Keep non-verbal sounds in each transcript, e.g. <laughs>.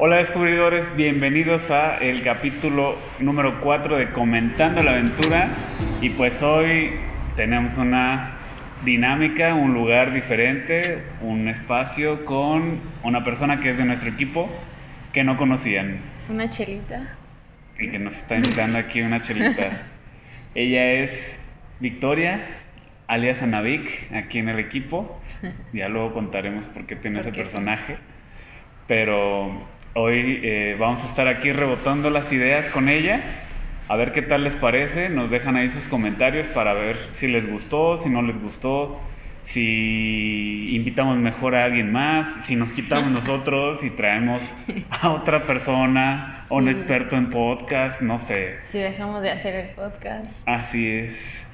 Hola descubridores, bienvenidos a el capítulo número 4 de Comentando la Aventura y pues hoy tenemos una dinámica, un lugar diferente, un espacio con una persona que es de nuestro equipo que no conocían Una chelita. y que nos está invitando aquí una chelita. <laughs> Ella es Victoria, alias Anavik, aquí en el equipo. <laughs> Ya luego contaremos por qué tiene ese personaje. Pero hoy eh, vamos a estar aquí rebotando las ideas con ella. A ver qué tal les parece. Nos dejan ahí sus comentarios para ver si les gustó, si no les gustó, si invitamos mejor a alguien más, si nos quitamos <laughs> nosotros y traemos a otra persona, un experto en podcast, no sé. Si dejamos de hacer el podcast. Así es.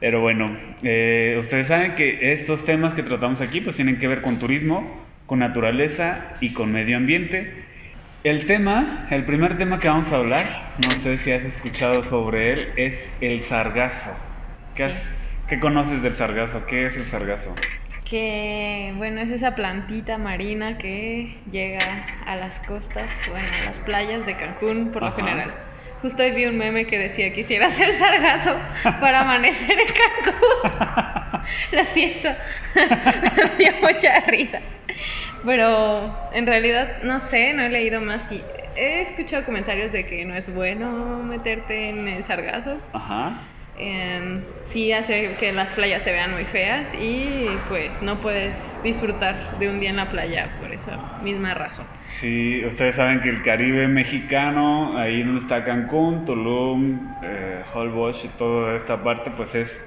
Pero bueno, eh, ustedes saben que estos temas que tratamos aquí pues tienen que ver con turismo, con naturaleza y con medio ambiente. El tema, el primer tema que vamos a hablar, no sé si has escuchado sobre él, es el sargazo. ¿Qué, Sí. has- qué conoces del sargazo? ¿Qué es el sargazo? Que, bueno, es esa plantita marina que llega a las costas, bueno, a las playas de Cancún por lo Ajá. general. Justo hoy vi un meme que decía quisiera hacer sargazo para amanecer en Cancún. <laughs> Lo siento, <laughs> me dio mucha risa. Pero en realidad no sé, no he leído más y he escuchado comentarios de que no es bueno meterte en el sargazo. Ajá. Em, sí hace que las playas se vean muy feas y pues no puedes disfrutar de un día en la playa por esa misma razón. Sí, ustedes saben que el Caribe mexicano, ahí donde está Cancún, Tulum, eh, Holbox y toda esta parte, pues es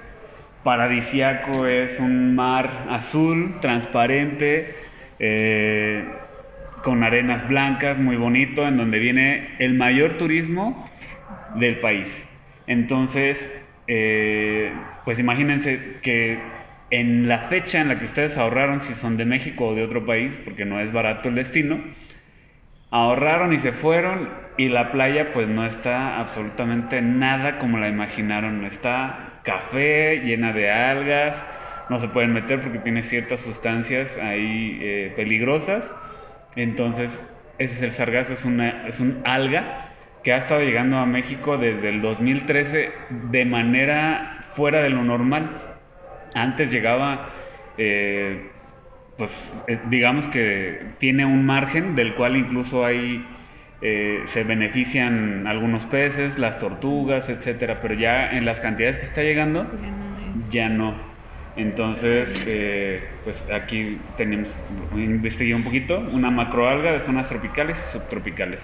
paradisiaco, es un mar azul, transparente, eh, con arenas blancas, muy bonito, en donde viene el mayor turismo del país. Entonces, eh, pues imagínense que en la fecha en la que ustedes ahorraron, si son de México o de otro país, porque no es barato el destino, ahorraron y se fueron y la playa pues no está absolutamente nada como la imaginaron. Está café, llena de algas, no se pueden meter porque tiene ciertas sustancias ahí eh, peligrosas. Entonces, ese es el sargazo, es, una, es un alga que ha estado llegando a México desde el 2013 de manera fuera de lo normal. Antes llegaba, eh, pues eh, digamos que tiene un margen del cual incluso hay, eh, se benefician algunos peces, las tortugas, etcétera, pero ya en las cantidades que está llegando, Ya no es- ya no. Entonces, eh, pues aquí tenemos, investigué un poquito, una macroalga de zonas tropicales y subtropicales.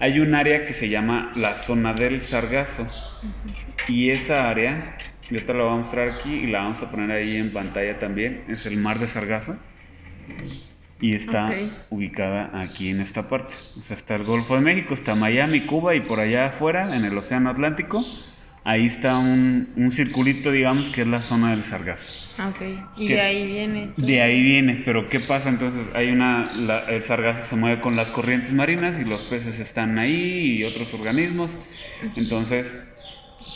Hay un área que se llama la zona del sargazo. Y esa área, yo te la voy a mostrar aquí y la vamos a poner ahí en pantalla también, es el mar de sargazo. Y está Ok. ubicada aquí en esta parte. O sea, está el Golfo de México, está Miami, Cuba y por allá afuera, en el Océano Atlántico, ahí está un, un circulito, digamos, que es la zona del sargazo. Ah, Ok, y de ahí viene. De ahí viene, pero ¿qué pasa? Entonces hay una, la- el sargazo se mueve con las corrientes marinas y los peces están ahí y otros organismos. Entonces,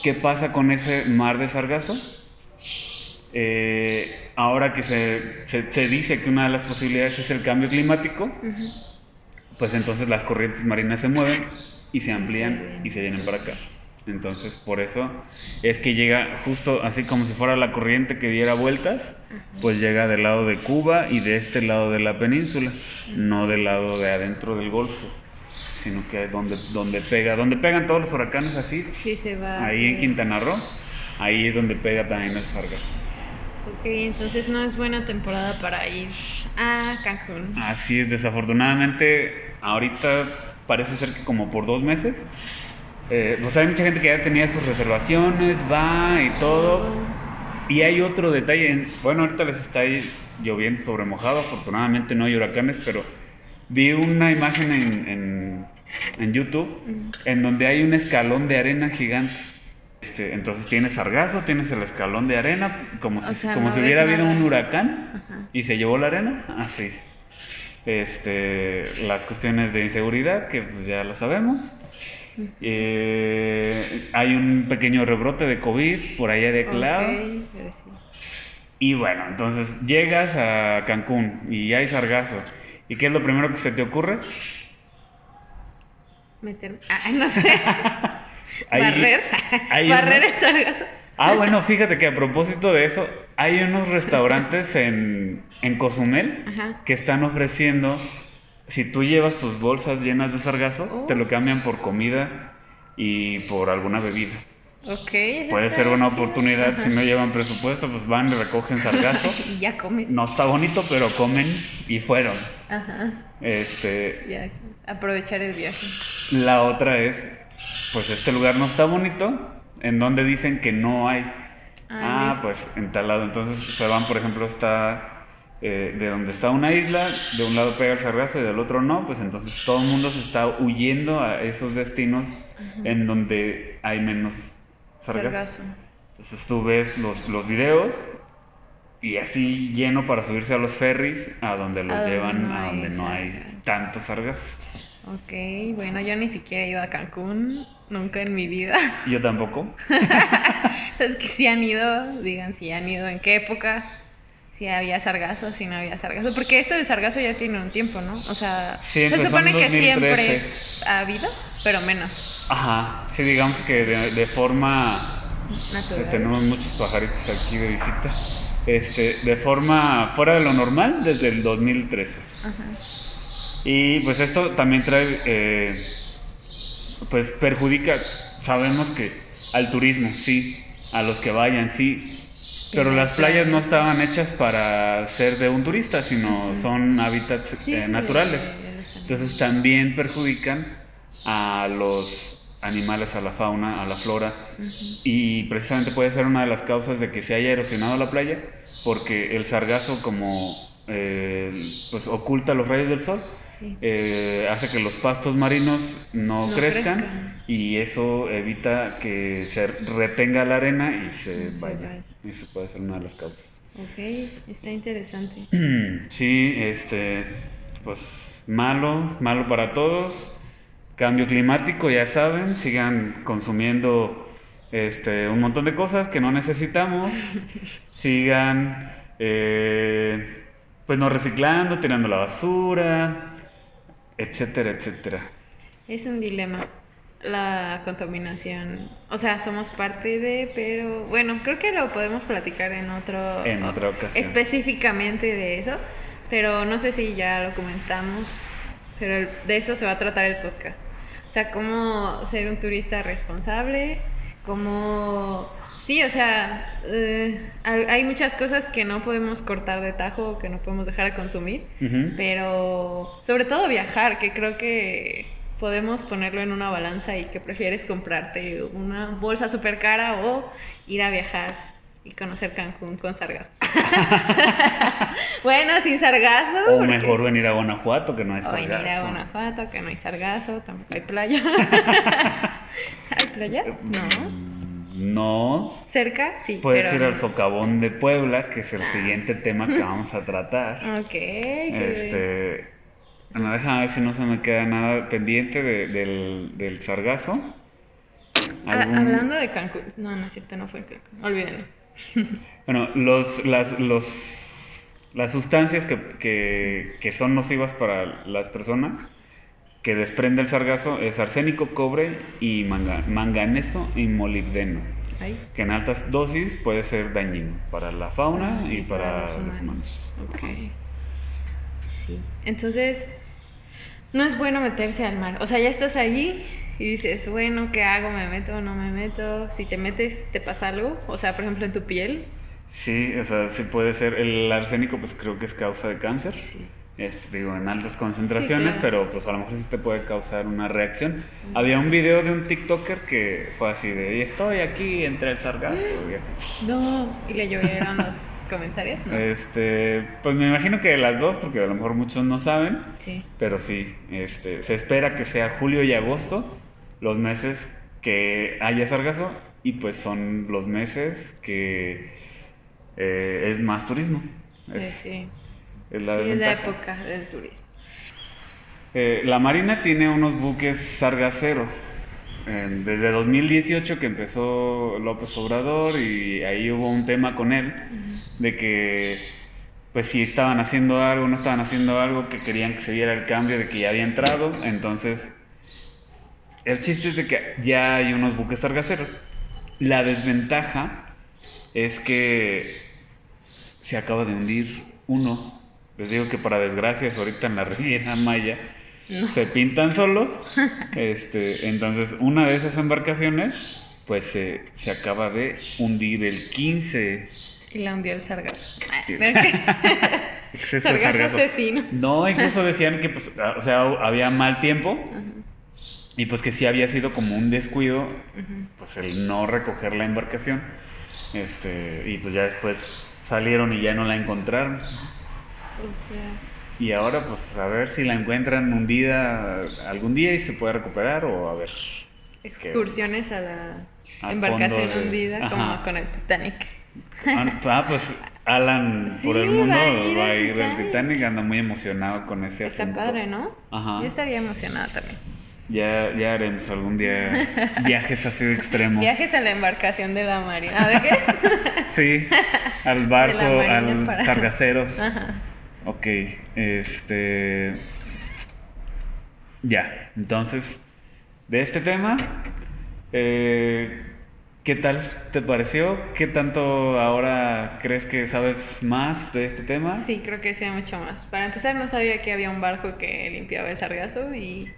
¿qué pasa con ese mar de sargazo? Eh, ahora que se, se- se dice que una de las posibilidades es el cambio climático, pues entonces las corrientes marinas se mueven y se amplían y se vienen para acá. Entonces, por eso es que llega justo así como si fuera la corriente que diera vueltas, pues llega del lado de Cuba y de este lado de la península, no del lado de adentro del Golfo, sino que donde, donde pega, donde pegan todos los huracanes así, Sí, se va ahí en. Quintana Roo, ahí es donde pega también el sargazo. Ok, entonces no es buena temporada para ir a Cancún. Así es, desafortunadamente, ahorita parece ser que como por dos meses, eh, pues hay mucha gente que ya tenía sus reservaciones, va y todo. Y hay otro detalle, en- bueno, ahorita les está ahí lloviendo sobre mojado, afortunadamente no hay huracanes, pero vi una imagen en, en- en YouTube en donde hay un escalón de arena gigante. Este, entonces tienes sargazo, tienes el escalón de arena, como si, O sea, como no si hubiera habido nada. un huracán Ajá. y se llevó la arena, así. Este, las cuestiones de inseguridad, que pues ya lo sabemos. Eh, hay un pequeño rebrote de COVID por allá de aquel lado. Ok, pero sí. Y bueno, entonces llegas a Cancún y hay sargazo. ¿Y qué es lo primero que se te ocurre? Meter. Ah, no sé. <laughs> Barrer. <laughs> Barrer unos- el sargazo. Ah, bueno, fíjate que a propósito de eso, hay unos restaurantes en, en Cozumel Ajá. que están ofreciendo, si tú llevas tus bolsas llenas de sargazo, Oh. te lo cambian por comida y por alguna bebida. Ok. eso Puede ser una oportunidad, Ajá. si no <laughs> llevan presupuesto, pues van y recogen sargazo. <laughs> Y ya comes. No está bonito, pero comen y fueron. Ajá. Este, Ya. Aprovechar el viaje. la otra es, pues este lugar no está bonito, en donde dicen que no hay. Ah, Ah, pues en tal lado. Entonces se van, por ejemplo, está eh, de donde está una isla, de un lado pega el sargazo y del otro no, pues entonces todo el mundo se está huyendo a esos destinos en donde hay menos sargazo. Sargazo. Entonces tú ves los, los videos y así lleno para subirse a los ferries a donde los A llevan no a donde no hay tanto sargazo. Ok, bueno, yo ni siquiera he ido a Cancún, nunca en mi vida. Yo tampoco. <laughs> Es que si han ido, digan si han ido, en qué época, si había sargazo, si no había sargazo. Porque esto del sargazo ya tiene un tiempo, ¿no? O sea, Sí, se supone que 2013. siempre ha habido, pero menos Ajá, sí, digamos que de, de forma natural. Tenemos muchos pajaritos aquí de visita. Este, de forma fuera de lo normal desde el 2013. Ajá. Y pues esto también trae, eh, pues perjudica, sabemos que al turismo, sí, a los que vayan, sí. Pero las playas no estaban hechas para ser de un turista, sino son hábitats Sí, eh, de- naturales. Entonces también perjudican a los animales, a la fauna, a la flora. Y precisamente puede ser una de las causas de que se haya erosionado la playa, porque el sargazo como eh, pues oculta los rayos del sol, Sí. eh, hace que los pastos marinos no, No crezcan, crezcan. y eso evita que se retenga la arena y se vaya. vaya. Eso puede ser una de las causas. Ok, está interesante. <clears throat> Sí, este, pues malo, malo para todos. Cambio climático, ya saben, sigan consumiendo este, un montón de cosas que no necesitamos. <laughs> sigan, eh, pues no reciclando, tirando la basura, etcétera, etcétera. Es un dilema la contaminación. O sea, somos parte de, pero bueno, creo que lo podemos platicar en otro En otra ocasión. específicamente de eso, pero no sé si ya lo comentamos, pero de eso se va a tratar el podcast. O sea, cómo ser un turista responsable, cómo sí, o sea, eh, hay muchas cosas que no podemos cortar de tajo, o que no podemos dejar de consumir. Pero sobre todo viajar, que creo que podemos ponerlo en una balanza y que prefieres comprarte una bolsa súper cara o ir a viajar y conocer Cancún con sargazo. <laughs> bueno, sin sargazo. O porque- mejor venir a Guanajuato que no hay o venir a sargazo. Guanajuato, que no hay sargazo, tampoco hay playa. <laughs> ¿Hay playa? No. No, ¿Cerca? Sí. puedes pero ir al socavón de Puebla, que es el Ah, siguiente tema que vamos a tratar. <laughs> Ok. Este, bueno, déjame ver si no se me queda nada pendiente de- del, del sargazo. Ah, Algún- hablando de Cancún. No, no es cierto, no fue en Cancún. Olvídenlo. <laughs> Bueno, los, las, los, las sustancias que, que, que son nocivas para las personas que desprende el sargazo es arsénico, cobre y manga- manganeso y molibdeno, Ay. que en altas dosis puede ser dañino para la fauna Ah, y, para, los humanos. Ok. Sí. Entonces, no es bueno meterse al mar. O sea, ya estás allí y dices, bueno, ¿qué hago? ¿Me meto o no me meto? Si te metes, ¿te pasa algo? O sea, por ejemplo, en tu piel. Sí, o sea, sí puede ser. El arsénico, pues creo que es causa de cáncer. Sí. Este, digo, en altas concentraciones, claro. pero pues a lo mejor sí te puede causar una reacción. Había un video de un TikToker que fue así de, "Y estoy aquí entre el sargazo y así. <gasps> No. Y le llovieron los <laughs> comentarios, ¿no? Este, pues me imagino que las dos, porque a lo mejor muchos no saben, Sí. pero sí, este, se espera que sea julio y agosto los meses que haya sargazo y pues son los meses que eh, es más turismo. Es- sí. es la Sí, es la época del turismo. Eh, la Marina tiene unos buques sargaceros. Eh, desde 2018 que empezó López Obrador y ahí hubo un tema con él de que pues si estaban haciendo algo, no estaban haciendo algo, que querían que se viera el cambio de que ya había entrado, entonces el chiste es de que ya hay unos buques sargaceros. La desventaja es que se acaba de hundir uno. Les digo que para desgracias ahorita en la Riviera Maya se pintan solos. Este, entonces una de esas embarcaciones pues se, se acaba de hundir el 15. Y la hundió el <laughs> sargazo. Sargazo asesino. No, incluso decían que pues, o sea, había mal tiempo Ujú, y pues que sí había sido como un descuido pues el no recoger la embarcación. Este, y pues ya después salieron y ya no la encontraron. O sea, Y ahora pues a ver si la encuentran hundida algún día y se puede recuperar o a ver. excursiones a la embarcación de- hundida Ajá. como con el Titanic. Ah, pues Alan <laughs> Sí, por el mundo va a ir va a al ir al Titanic. Titanic, anda muy emocionado con ese Está asunto. padre, ¿no? Ajá. Yo estaría emocionada también. Ya, ya haremos algún día <laughs> viajes así de extremos. Viajes a la embarcación de la marina. ¿De qué? <laughs> Sí, al barco, al para- sargacero. Ajá. Ok, este. Ya, entonces, de este tema, eh, ¿qué tal te pareció? ¿Qué tanto ahora crees que sabes más de este tema? Sí, creo que sea mucho más. Para empezar, no sabía que había un barco que limpiaba el sargazo y,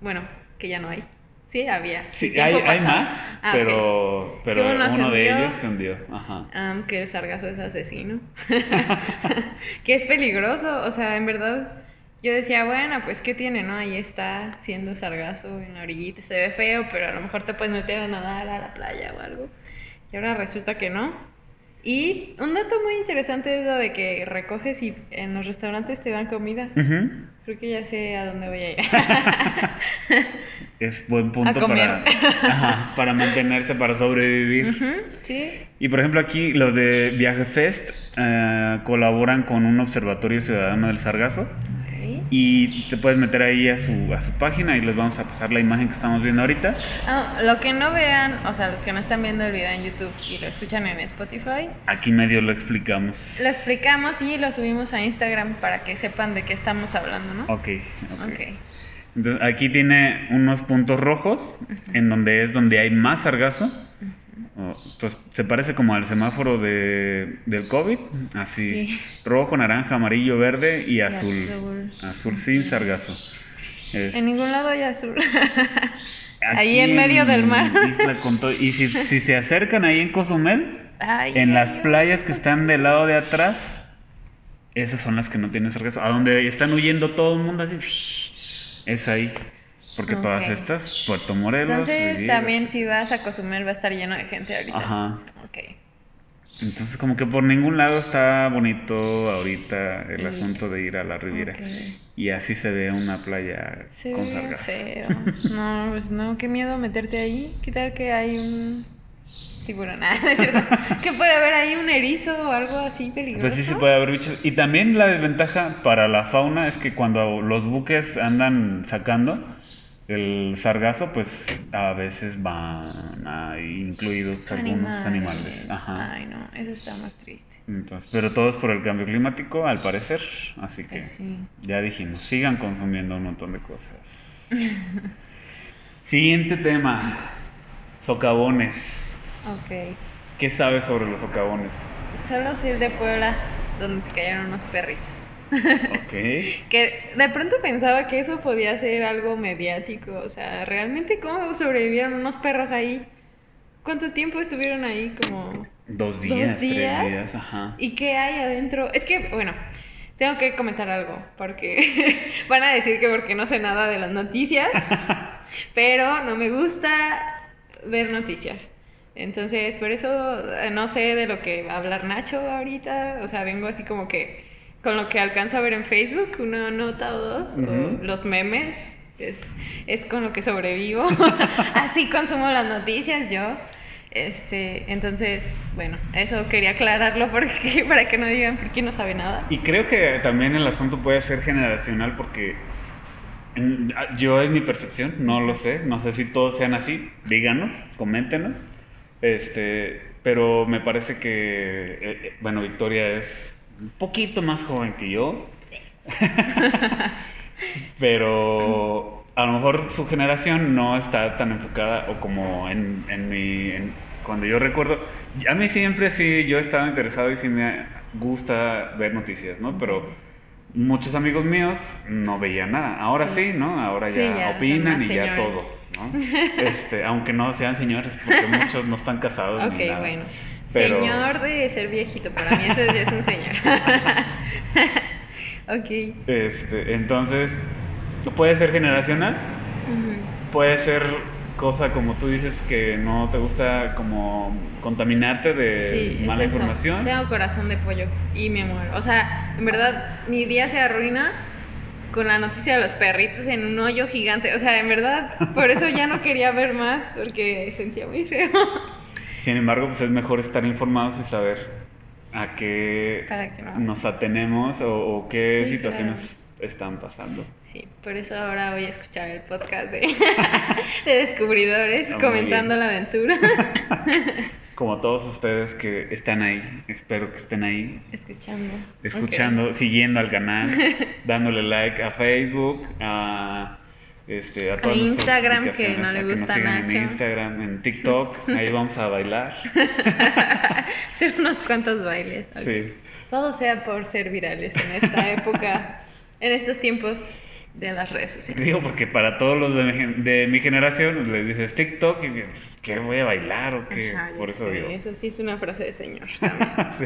bueno, que ya no hay. Sí, había. Sí, hay, más, Ah, pero, pero Que uno de ellos se hundió. Ajá. Am, que el sargazo es asesino. <laughs> <laughs> que es peligroso. O sea, en verdad, yo decía, bueno, pues ¿qué tiene, no? Ahí está siendo sargazo en la orillita. Se ve feo, pero a lo mejor te puedes meter a nadar a la playa o algo. Y ahora resulta que no. Y un dato muy interesante es lo de que recoges y en los restaurantes te dan comida. Ujú. Creo que ya sé a dónde voy a ir. <laughs> Es buen punto para, ajá, para mantenerse, para sobrevivir. Sí. Y por ejemplo aquí los de Viaje Fest eh, colaboran con un observatorio ciudadano del Sargazo. Y te puedes meter ahí a su, a su página y les vamos a pasar la imagen que estamos viendo ahorita. Ah, lo que no vean, o sea, los que no están viendo el video en YouTube y lo escuchan en Spotify, Aquí medio lo explicamos. lo explicamos y lo subimos a Instagram para que sepan de qué estamos hablando, ¿no? Ok, ok. Ok. Entonces, aquí tiene unos puntos rojos en donde es donde hay más sargazo. Pues se parece como al semáforo de, del COVID, así Sí. rojo, naranja, amarillo, verde y azul. azul. Azul sin sargazo. Es- En ningún lado hay azul. <laughs> ahí en medio del mar. Y si, si se acercan ahí en Cozumel, Ay, en las ay, playas que están del lado de atrás, esas son las que no tienen sargazo. A donde están huyendo todo el mundo así, es ahí. Porque todas Ok. estas, Puerto Morelos. Entonces, también etc. si vas a Cozumel va a estar lleno de gente ahorita. Ajá. Ok. Entonces, como que por ningún lado está bonito ahorita el Mm. asunto de ir a la Riviera. Ok. Y así se ve una playa Se con sargazo. feo. No, pues no, qué miedo meterte ahí. ¿Qué tal que hay un tiburón? <laughs> Ah, no es cierto. que puede haber ahí un erizo o algo así peligroso. Pues sí se puede haber bichos. Y también la desventaja para la fauna es que cuando los buques andan sacando el sargazo, pues a veces van ahí incluidos algunos animales. Ajá. Ay, no, eso está más triste. Entonces, pero todo es por el cambio climático, al parecer. Así que Pues sí. ya dijimos, sigan consumiendo un montón de cosas. Siguiente tema. Socavones. Ok. ¿Qué sabes sobre los socavones? Solo soy de Puebla, donde se cayeron unos perritos. Ok. <laughs> Que de pronto pensaba que eso podía ser algo mediático. O sea, realmente, ¿cómo sobrevivieron unos perros ahí? ¿Cuánto tiempo estuvieron ahí? Como. Dos días, días? tres días, ajá. ¿Y qué hay adentro? Es que, bueno, tengo que comentar algo, porque <laughs> van a decir que porque no sé nada de las noticias, <laughs> pero no me gusta ver noticias. Entonces, por eso eh, no sé de lo que va a hablar Nacho ahorita, o sea, vengo así como que con lo que alcanzo a ver en Facebook, una nota o dos, o los memes, es, es con lo que sobrevivo. <laughs> <laughs> así consumo las noticias yo. Este, entonces, bueno, eso quería aclararlo <laughs> porque, para que no digan por qué no sabe nada. Y creo que también el asunto puede ser generacional porque en- yo es mi percepción, no lo sé, no sé si todos sean así, díganos, coméntenos. Este, pero me parece que eh, eh, bueno, Victoria es un poquito más joven que yo. <laughs> pero a lo mejor su generación no está tan enfocada o como en, en mi... en- cuando yo recuerdo, a mí siempre sí, yo estaba interesado y sí me gusta ver noticias, ¿no? Pero muchos amigos míos no veían nada. Ahora sí, Sí. ¿no? Ahora Sí, ya, opinan y ya señores. todo, ¿no? Este, aunque no sean señores, porque muchos no están casados <laughs> Ok, ni nada. bueno. Pero- Señor de ser viejito, para mí ese ya es un señor. <laughs> ok. Este, entonces, puede ser generacional, puede ser cosa como tú dices que no te gusta como contaminarte de Sí, mala información. Tengo corazón de pollo y me muero. O sea, en verdad, mi día se arruina con la noticia de los perritos en un hoyo gigante. O sea, en verdad, por eso ya no quería ver más, porque sentía muy feo. Sin embargo, pues es mejor estar informados y saber a qué no. nos atenemos o, o qué Sí, situaciones claro. están pasando. Sí, por eso ahora voy a escuchar el podcast de, <laughs> de descubridores comentando la aventura. <laughs> Como todos ustedes que están ahí, espero que estén ahí Escuchando. escuchando, siguiendo al canal, <laughs> dándole like a Facebook, a, este, a todas nuestras Instagram, que no le que nos gusta sigan Nacho. en Instagram, en TikTok, ahí vamos a bailar. <laughs> Hacer unos cuantos bailes. Sí. Todo sea por ser virales en esta época, en estos tiempos de las redes sociales. Digo, porque para todos los de mi, gen- de mi generación les dices TikTok y pues, ¿qué voy a bailar o qué? Ajá, Por eso sé, digo. Eso sí es una frase de señor <laughs> también. Sí.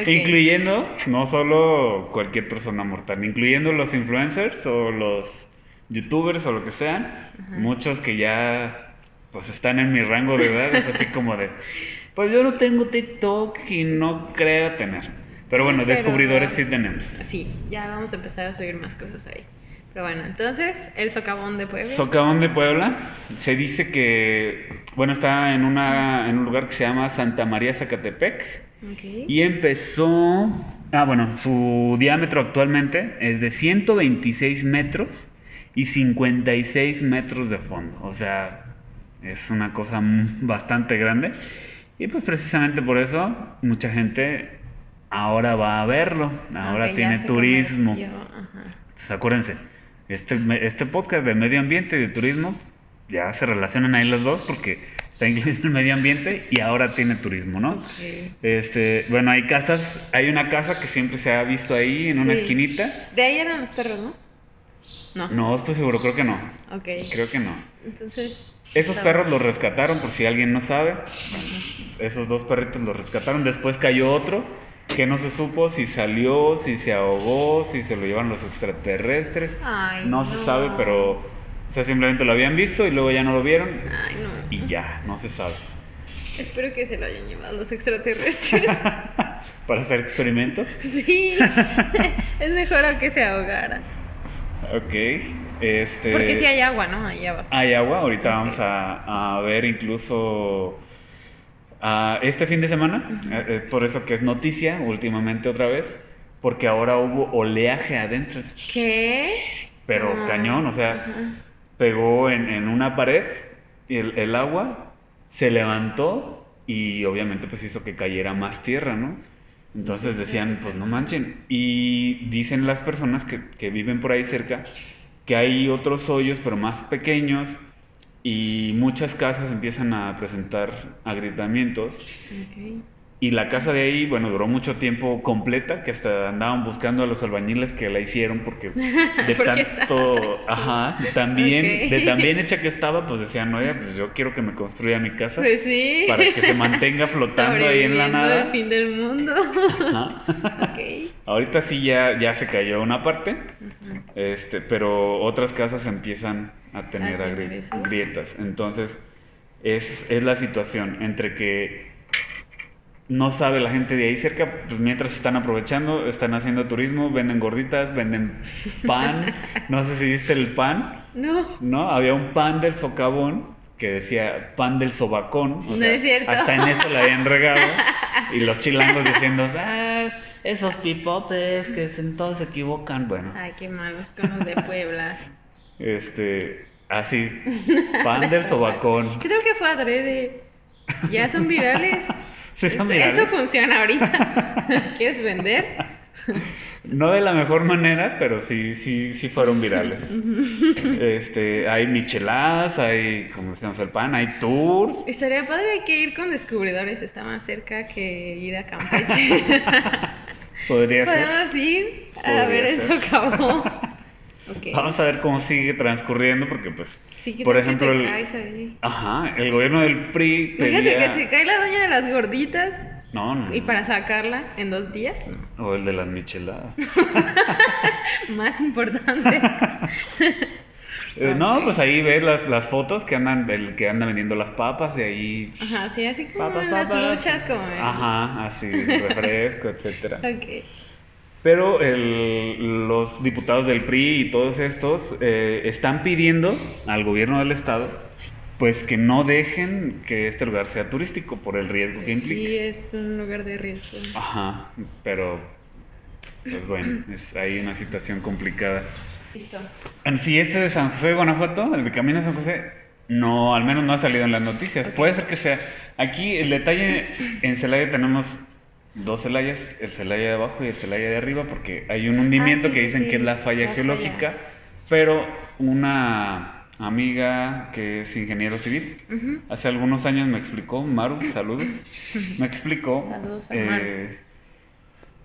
Ok. Incluyendo no solo cualquier persona mortal, incluyendo los influencers o los youtubers o lo que sean, muchos que ya pues están en mi rango de edad, es así como de, pues yo no tengo TikTok y no creo tener. Pero bueno, Pero- descubridores sí tenemos. Sí, ya vamos a empezar a subir más cosas ahí. Pero bueno, entonces, el socavón de Puebla. Socavón de Puebla, se dice que, bueno, está en, una, en un lugar que se llama Santa María Zacatepec. Ok. Y empezó, ah bueno, su diámetro actualmente es de 126 metros y 56 metros de fondo. O sea, es una cosa bastante grande. Y pues precisamente por eso mucha gente ahora va a verlo. Ahora Ok, ya tiene turismo. Entonces acuérdense, este, este podcast de medio ambiente y de turismo, ya se relacionan ahí los dos porque está incluido el medio ambiente y ahora tiene turismo, ¿no? Ok. Este, bueno, hay casas, hay una casa que siempre se ha visto ahí en una Sí. esquinita. De ahí eran los perros, ¿no? No. No, estoy seguro, creo que no. Ok. Creo que no. Entonces. Esos perros los rescataron, por si alguien no sabe. Esos dos perritos los rescataron. Después cayó otro que no se supo si salió, si se ahogó, si se lo llevan los extraterrestres. Ay, No se sabe, pero o sea, simplemente lo habían visto y luego ya no lo vieron Ay, no. y ya, no se sabe. Espero que se lo hayan llevado los extraterrestres. <laughs> Para hacer experimentos. sí. <laughs> es mejor a que se ahogara. Ok. Este, Porque si hay agua, ¿no? Ahí abajo. Hay agua, ahorita vamos a, a ver incluso ah, este fin de semana, eh, eh, por eso que es noticia últimamente otra vez, porque ahora hubo oleaje adentro, ¿Qué? pero Ah, cañón, o sea, pegó en, en una pared y el, el agua se levantó y obviamente pues hizo que cayera más tierra, ¿no? Entonces decían, pues no manchen. Y dicen las personas que, que viven por ahí cerca que hay otros hoyos, pero más pequeños, y muchas casas empiezan a presentar agrietamientos. Y la casa de ahí, bueno, duró mucho tiempo completa, que hasta andaban buscando a los albañiles que la hicieron porque <laughs> de Porque tanto, ajá, también, Ok. de tan bien hecha que estaba, pues decían, oye, pues yo quiero que me construya mi casa Pues sí. para que se mantenga flotando ahí en la nada. el fin del mundo. Ajá. ok. <laughs> Ahorita sí ya, ya se cayó una parte, Ujú. este, pero otras casas empiezan a tener, A tener agri- eso. grietas. Entonces, es, es la situación entre que no sabe la gente de ahí cerca, pues mientras están aprovechando, están haciendo turismo, venden gorditas, venden pan. <laughs> No sé si viste el pan, No. ¿no? Había un pan del socavón que decía pan del sobacón. O No sea, es cierto. Hasta en eso la habían regado. <laughs> Y los chilangos diciendo, ah, esos pipopes que todos se equivocan. Bueno, Ay, qué malos con los de Puebla. <laughs> este, así, pan del sobacón. Creo que fue adrede. Ya son virales. <laughs> Eso funciona ahorita. <laughs> <laughs> ¿Quieres vender? No de la mejor manera, pero sí, sí, sí fueron virales. Este, hay micheladas, hay, como decíamos, el pan, hay tours. Estaría padre hay que ir con descubridores, está más cerca que ir a Campeche. Podría ser. Podemos ir a Podría ver ser. eso, cabo. Vamos a ver cómo sigue transcurriendo, porque pues, Sí, ¿qué por que ejemplo, te el, caes ahí? ajá, el gobierno del PRI Fíjate pedía... que se cae la doña de las gorditas No, no, y para sacarla en dos días. O el de las micheladas. <laughs> Más importante. <laughs> Eh, No, pues ahí ves las, las fotos que andan, el que anda vendiendo las papas y ahí... Ajá, sí, así como Papas, en las papas. luchas, como. Ajá, así, refresco, etcétera. <laughs> Ok. Pero el- los diputados del PRI y todos estos eh, están pidiendo al gobierno del estado pues que no dejen que este lugar sea turístico por el riesgo que implica. Sí, es un lugar de riesgo. Ajá, pero pues bueno, es ahí una situación complicada. Listo. Sí, este de San José de Guanajuato, el de Camino a San José, no, al menos no ha salido en las noticias. Puede ser que sea. Aquí el detalle, en Celaya tenemos dos Celayas, el Celaya de abajo y el Celaya de arriba, porque hay un hundimiento Ah, sí, que dicen sí, que es la falla la geológica, falla. pero una amiga que es ingeniero civil, hace algunos años me explicó, Maru, saludos, <laughs> me explicó Saludos a eh,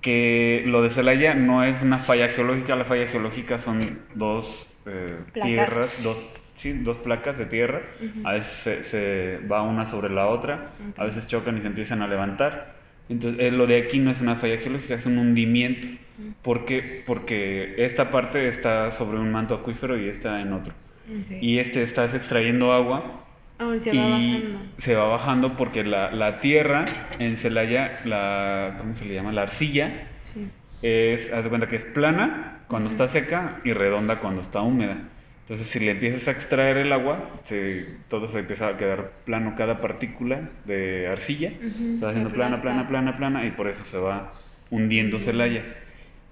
que lo de Celaya no es una falla geológica, la falla geológica son dos eh, tierras, dos, sí, dos placas de tierra, a veces se, se va una sobre la otra, a veces chocan y se empiezan a levantar. Entonces, eh, lo de aquí no es una falla geológica, es un hundimiento. ¿Por qué? Porque esta parte está sobre un manto acuífero y esta en otro. Y este estás extrayendo agua Ah, se y va bajando. se va bajando porque la, la tierra en Celaya, la, ¿cómo se le llama? La arcilla, Sí. es, haz de cuenta que es plana cuando está seca y redonda cuando está húmeda. Entonces, si le empiezas a extraer el agua, se- todo se empieza a quedar plano, cada partícula de arcilla Ujú, se va haciendo plana, plana, plana, plana, y por eso se va hundiendo Celaya.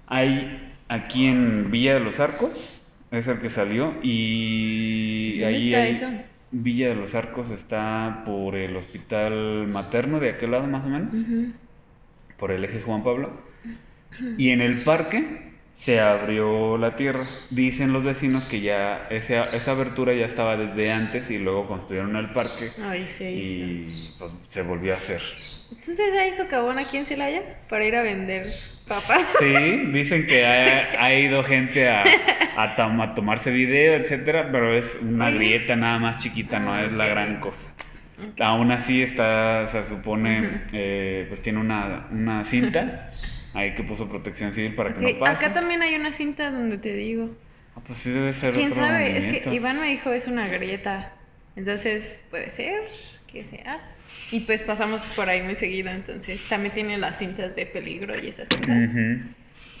Hay aquí en Villa de los Arcos, es el que salió, y ¿Dónde ahí está hay- eso? Villa de los Arcos está por el hospital materno de aquel lado más o menos, por el eje Juan Pablo. Y en el parque se abrió la tierra. Dicen los vecinos que ya esa, esa abertura ya estaba desde antes y luego construyeron el parque Ahí se hizo. y pues, se volvió a hacer. Entonces ya hizo cabón aquí en Celaya para ir a vender papas. <laughs> Sí, dicen que ha, ha ido gente a, a, tom- a tomarse video, etcétera, pero es una grieta nada más chiquita, no Ah, es la gran cosa. Aún así está, se supone, eh, pues tiene una, una cinta <laughs> ahí que puso protección civil para que no pase. Acá también hay una cinta donde te digo. Ah, pues sí debe ser ¿Quién otro sabe? Es que. Iván me dijo es una grieta. Entonces puede ser que sea. Y pues pasamos por ahí muy seguido, entonces también tiene las cintas de peligro y esas cosas.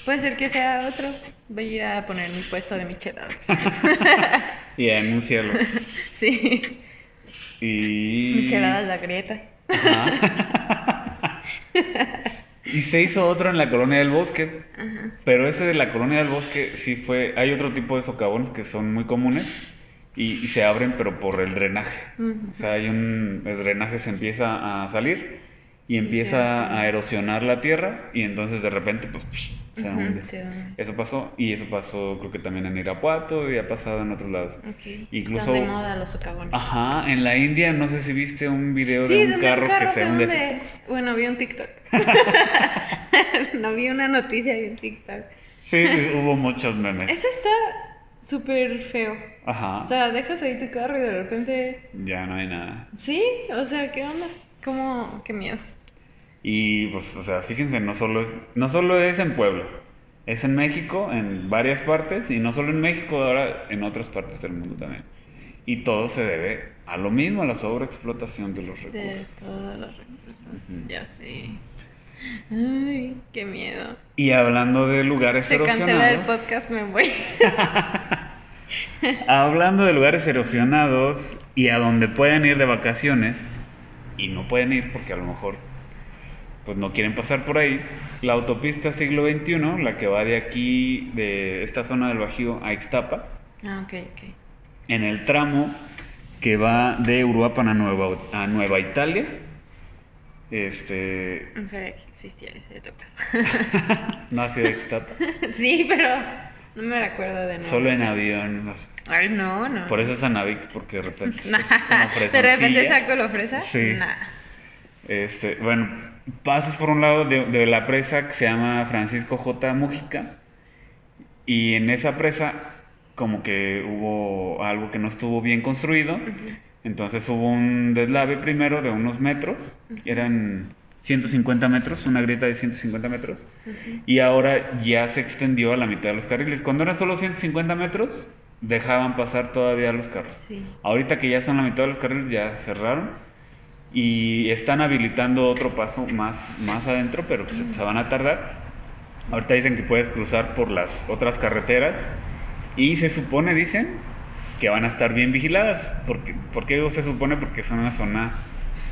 Puede ser que sea otro. Voy a ir a poner mi puesto de micheladas. <laughs> Y anúncialo. <laughs> sí. Y... Micheladas la grieta. <laughs> Y se hizo otro en la colonia del bosque. Ajá. Pero ese de la colonia del bosque sí fue. Hay otro tipo de socavones que son muy comunes y, y se abren, pero por el drenaje. O sea, hay un. El drenaje se empieza a salir y empieza a erosionar la tierra y entonces de repente, pues, se Ujú, hunde. se hunde. Eso pasó y eso pasó, creo que también en Irapuato y ha pasado en otros lados. Ok. Incluso- Están de moda los socavones. Ajá, en la India, no sé si viste un video Sí, de un carro, que se hunde. hunde. Bueno, vi un TikTok. <laughs> no vi una noticia, vi un TikTok. Sí, sí, hubo muchos memes. Eso está súper feo. Ajá. O sea, dejas ahí tu carro y de repente... ya no hay nada. Sí, o sea, ¿qué onda? ¿Cómo? Qué miedo. Y pues, o sea, fíjense, no solo es, no solo es en Puebla, es en México, en varias partes, y no solo en México, ahora en otras partes del mundo también. Y todo se debe a lo mismo, a la sobreexplotación de los De recursos. todos los recursos. Ya sé. Ay, qué miedo. Y hablando de lugares Se cancela el erosionados, podcast, me voy. <laughs> hablando de lugares erosionados y a donde pueden ir de vacaciones, y no pueden ir porque a lo mejor pues no quieren pasar por ahí, la autopista siglo XXI, la que va de aquí, de esta zona del Bajío a Ixtapa, Ah, ok, ok. en el tramo que va de Uruapan a Nueva, a Nueva Italia, Este. No sabía que existía ese tocar. <laughs> no ha sido Ixtapa. <laughs> sí, pero no me recuerdo de nada. Solo en avión. no sé. Ay, no, no. Por eso es Anavic, porque de repente. <laughs> es Nah. de repente saco la fresa. Sí. Nah. Este, bueno, pasas por un lado de, de la presa que se llama Francisco J. Mújica. Y en esa presa, como que hubo algo que no estuvo bien construido. Entonces hubo un deslave primero de unos metros. Eran 150 metros, una grieta de 150 metros. Y ahora ya se extendió a la mitad de los carriles. Cuando eran solo 150 metros, dejaban pasar todavía los carros. Sí. Ahorita que ya son la mitad de los carriles, ya cerraron. Y están habilitando otro paso más, más adentro, pero pues, se van a tardar. Ahorita dicen que puedes cruzar por las otras carreteras. Y se supone, dicen, que van a estar bien vigiladas. Porque, ¿Por qué digo se supone? Porque son una zona,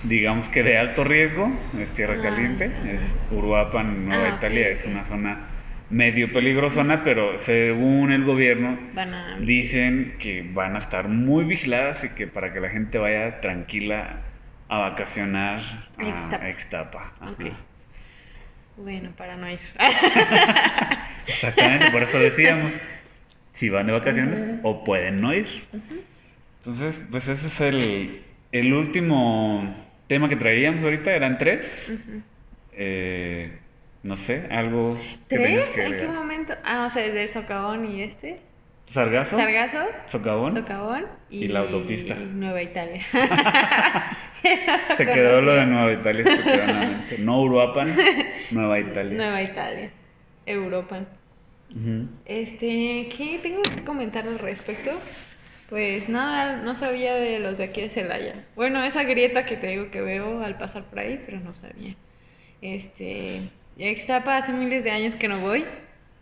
digamos que de alto riesgo. Es tierra Ah. caliente. Es Uruapan, Nueva Ah, Italia. Es ok. una zona medio peligrosona, pero según el gobierno. Dicen que van a estar muy vigiladas y que para que la gente vaya tranquila a vacacionar a Ixtapa. Ixtapa. Bueno, para no ir. <laughs> Exactamente, por eso decíamos si van de vacaciones o pueden no ir. Entonces, pues ese es el, el último tema que traíamos ahorita, eran tres. Eh, no sé, algo ¿Tres? que ¿En qué momento? Ah, o sea, del socavón y este. ¿Sargazo? Sargazo, ¿Socavón? socavón y, Y la autopista. y <laughs> <laughs> Nueva Italia. Se quedó lo de Nueva Italia. No Uruapan, Nueva Italia. Nueva Italia. Europa. Ujú. Este, ¿qué tengo que comentar al respecto? Pues nada, no sabía de los de aquí de Celaya. Bueno, esa grieta que te digo que veo al pasar por ahí, pero no sabía. Este, ya Ixtapa hace miles de años que no voy,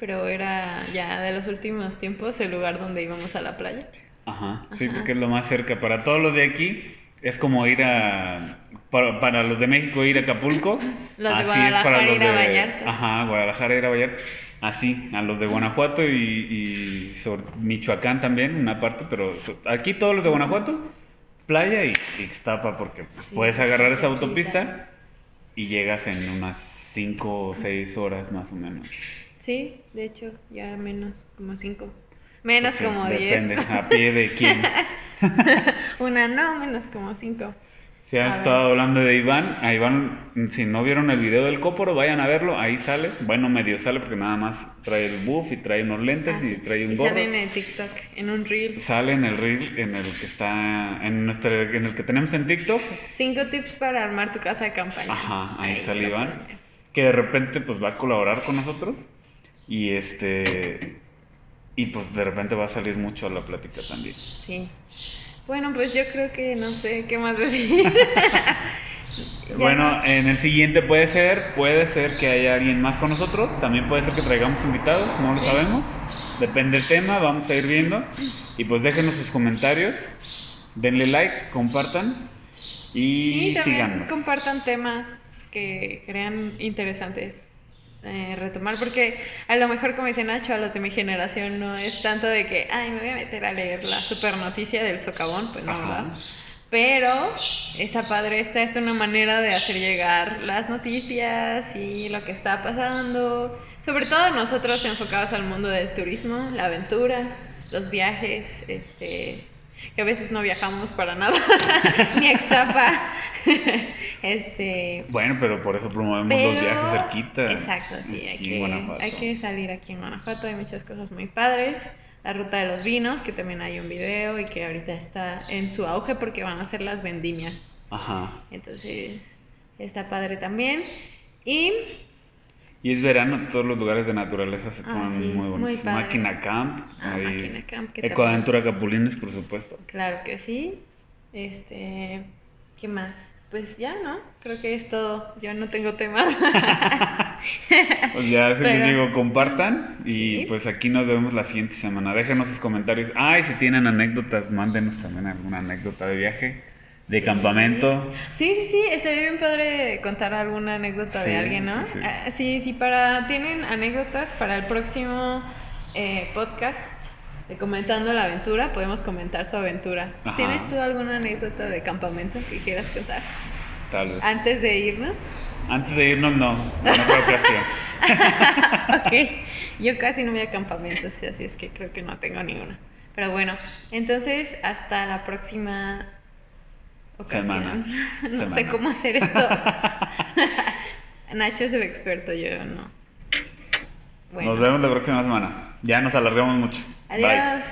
pero era ya de los últimos tiempos el lugar donde íbamos a la playa. Ajá, sí, Ajá. porque es lo más cerca. Para todos los de aquí, es como ir a. Para, para los de México, ir a Acapulco. <clears throat> Los de así es para Guadalajara, los ir a. Vallarta. Ajá, Guadalajara, ir a Vallarta. Así, a los de Guanajuato y, y sobre Michoacán también, una parte, pero aquí todos los de Guanajuato, playa y Ixtapa, porque Sí, puedes agarrar esa autopista y llegas en unas 5 o 6 horas más o menos. Sí, de hecho, ya menos, como cinco. Menos Pues sí, como Depende, diez. a pie de quién. <laughs> Una no, menos como cinco. Si han A ver. estado hablando de Iván, a Iván, si no vieron el video del Cóporo, vayan a verlo, ahí sale. Bueno, medio sale porque nada más trae el buff y trae unos lentes Ah, y sí. trae un Y gorro. sale en el TikTok, en un reel. Sale en el reel en el que está, en nuestro, en el que tenemos en TikTok, Cinco tips para armar tu casa de campaña. Ajá, ahí sale lo Iván. que de repente pues va a colaborar con nosotros y este, y pues de repente va a salir mucho a la plática también. Sí. Bueno, pues yo creo que no sé qué más decir. <laughs> Bueno, no- en el siguiente puede ser, puede ser que haya alguien más con nosotros, también puede ser que traigamos invitados, no lo sabemos, depende del tema, vamos a ir viendo y pues déjenos sus comentarios, denle like, compartan y sí, también síganos. compartan temas que crean interesantes eh, retomar, porque a lo mejor, como dice Nacho, a los de mi generación no es tanto de que, ay, me voy a meter a leer la super noticia del socavón, pues no, Ajá. ¿verdad? Pero está padre, esta es una manera de hacer llegar las noticias y lo que está pasando. Sobre todo nosotros enfocados al mundo del turismo, la aventura, los viajes, este, que a veces no viajamos para nada, <laughs> ni a Ixtapa. <laughs> este, Bueno, pero por eso promovemos los viajes cerquita. Exacto, sí, hay que, hay que salir aquí en Guanajuato, hay muchas cosas muy padres. La ruta de los vinos, que también hay un video y que ahorita está en su auge porque van a ser las vendimias. Ajá. Entonces, está padre también. Y Y es verano, todos los lugares de naturaleza se Ah, ponen sí, muy bonitos. Máquina Camp, Ah, ahí, Máquina Camp, que Ecoaventura Capulines, por supuesto. claro que sí. Este, ¿qué más? Pues ya, ¿no? Creo que es todo. Yo no tengo temas. <laughs> Pues ya se les Pero- digo, compartan y Sí. pues aquí nos vemos la siguiente semana. Déjenos sus comentarios. Ah, y si tienen anécdotas, mándenos también alguna anécdota de viaje, de Sí. campamento. Sí, sí, sí, estaría bien padre contar alguna anécdota Sí, de alguien, ¿no? sí, sí. Ah, sí, sí, para, tienen anécdotas para el próximo eh, podcast de Comentando la Aventura, podemos comentar su aventura. Ajá. ¿Tienes tú alguna anécdota de campamento que quieras contar? tal vez. Antes de irnos. Antes de irnos, no, en otra ocasión. ok, yo casi no voy a campamentos, así es que creo que no tengo ninguna. Pero bueno, entonces hasta la próxima ocasión. Semana. <laughs> no sé cómo hacer esto. <laughs> <laughs> Nacho es el experto, yo no. Bueno, Nos vemos la próxima semana. Ya nos alargamos mucho. Bye. adiós.